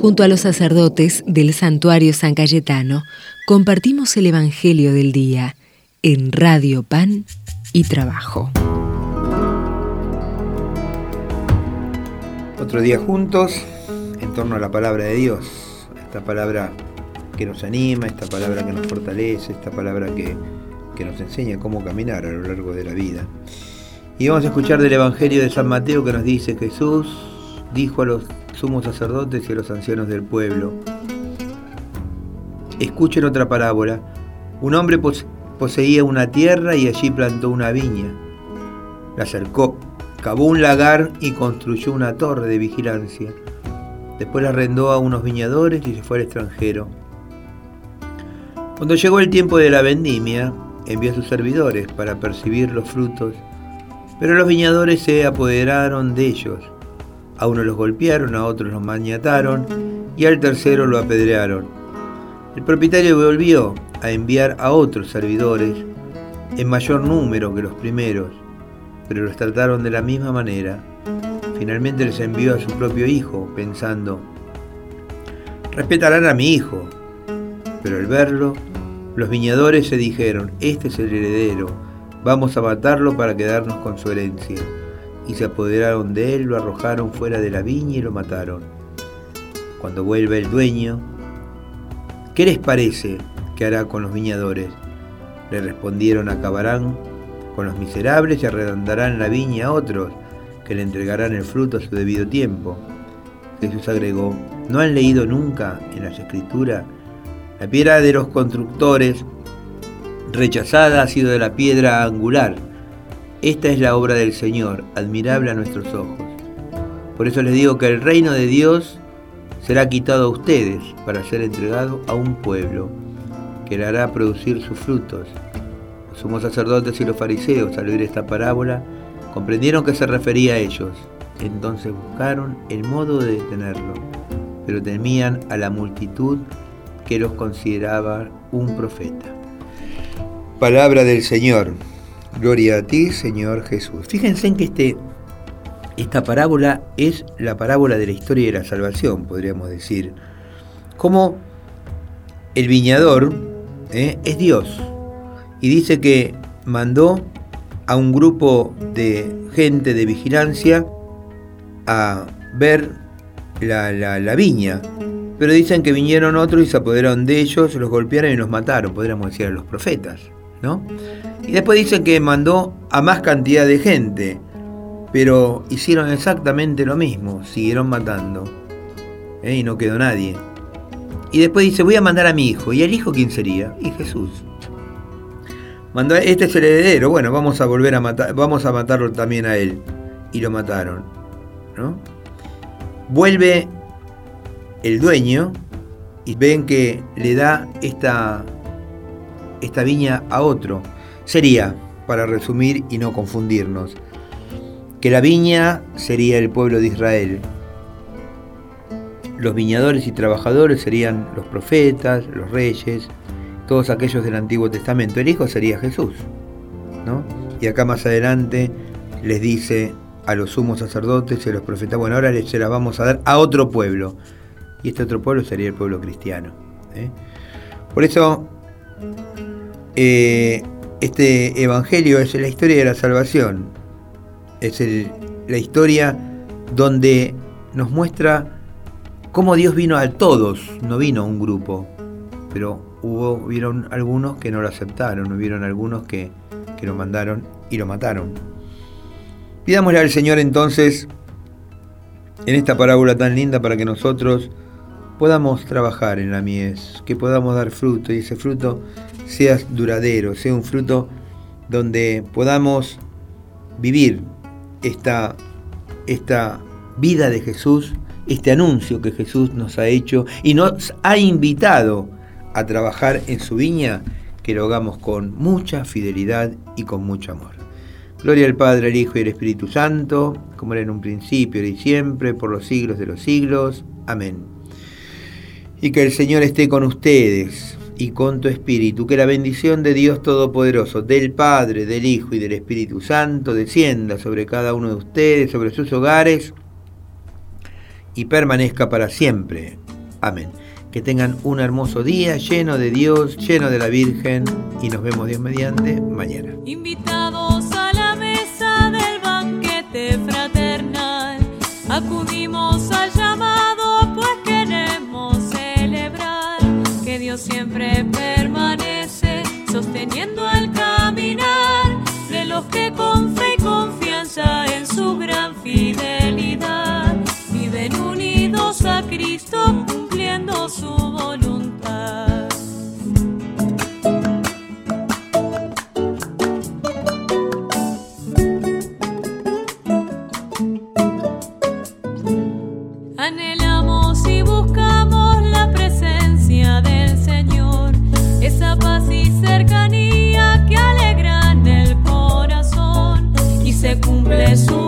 Junto a los sacerdotes del santuario San Cayetano, compartimos el Evangelio del Día en Radio Pan y Trabajo. Otro día juntos en torno a la palabra de Dios, esta palabra que nos anima, esta palabra que nos fortalece, esta palabra que, que nos enseña cómo caminar a lo largo de la vida. Y vamos a escuchar del Evangelio de San Mateo que nos dice Jesús dijo a los sumos sacerdotes y a los ancianos del pueblo, escuchen otra parábola, un hombre poseía una tierra y allí plantó una viña, la cercó, cavó un lagar y construyó una torre de vigilancia, después la arrendó a unos viñadores y se fue al extranjero. Cuando llegó el tiempo de la vendimia, envió a sus servidores para percibir los frutos, pero los viñadores se apoderaron de ellos a uno los golpearon, a otros los maniataron y al tercero lo apedrearon. El propietario volvió a enviar a otros servidores en mayor número que los primeros, pero los trataron de la misma manera. Finalmente les envió a su propio hijo, pensando, respetarán a mi hijo. Pero al verlo, los viñadores se dijeron, este es el heredero, vamos a matarlo para quedarnos con su herencia y se apoderaron de él, lo arrojaron fuera de la viña y lo mataron. Cuando vuelve el dueño, ¿qué les parece que hará con los viñadores? Le respondieron, acabarán con los miserables y arredandarán la viña a otros, que le entregarán el fruto a su debido tiempo. Jesús agregó, ¿no han leído nunca en las escrituras? La piedra de los constructores rechazada ha sido de la piedra angular esta es la obra del Señor, admirable a nuestros ojos. Por eso les digo que el reino de Dios será quitado a ustedes para ser entregado a un pueblo que le hará producir sus frutos. Los sumos sacerdotes y los fariseos, al oír esta parábola, comprendieron que se refería a ellos. Entonces buscaron el modo de detenerlo, pero temían a la multitud que los consideraba un profeta. Palabra del Señor. Gloria a ti, Señor Jesús. Fíjense en que este, esta parábola es la parábola de la historia de la salvación, podríamos decir. Como el viñador ¿eh? es Dios y dice que mandó a un grupo de gente de vigilancia a ver la, la, viña. Pero dicen que vinieron otros y se apoderaron de ellos, los golpearon y los mataron, podríamos decir a los profetas. Y después dicen que mandó a más cantidad de gente, pero hicieron exactamente lo mismo, siguieron matando. ¿eh? Y no quedó nadie. Y después dice, voy a mandar a mi hijo. ¿Y el hijo quién sería? Y Jesús. Mandó, este es el heredero, bueno, vamos a volver a matar, vamos a matarlo también a él. Y lo mataron. Vuelve el dueño y ven que le da esta, esta viña a otro sería, para resumir y no confundirnos, que la viña sería el pueblo de Israel, los viñadores y trabajadores serían los profetas, los reyes, todos aquellos del Antiguo Testamento. El Hijo sería Jesús. ¿no? Y acá más adelante les dice a los sumos sacerdotes y a los profetas, bueno, ahora se la vamos a dar a otro pueblo. Y este otro pueblo sería el pueblo cristiano. ¿eh? Por eso eh, este Evangelio es la historia de la salvación, es la historia donde nos muestra cómo Dios vino a todos, no vino a un grupo, pero hubo, hubieron algunos que no lo aceptaron, hubieron algunos que, que lo mandaron y lo mataron. Pidámosle al Señor entonces, en esta parábola tan linda, para que nosotros podamos trabajar en la mies, que podamos dar fruto y ese fruto sea duradero, sea un fruto donde podamos vivir esta, esta vida de Jesús, este anuncio que Jesús nos ha hecho y nos ha invitado a trabajar en su viña, que lo hagamos con mucha fidelidad y con mucho amor. Gloria al Padre, al Hijo y al Espíritu Santo, como era en un principio y siempre, por los siglos de los siglos. Amén. Y que el Señor esté con ustedes y con tu espíritu. Que la bendición de Dios Todopoderoso, del Padre, del Hijo y del Espíritu Santo descienda sobre cada uno de ustedes, sobre sus hogares y permanezca para siempre. Amén. Que tengan un hermoso día lleno de Dios, lleno de la Virgen y nos vemos Dios mediante mañana. Invitados a la mesa del banquete fraternal, acudimos al llamado siempre permanece sosteniendo el caminar de los que con fe y confianza en su gran fidelidad viven unidos a Cristo su voluntad. Cumple su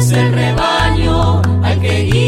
es el rebaño al que guía.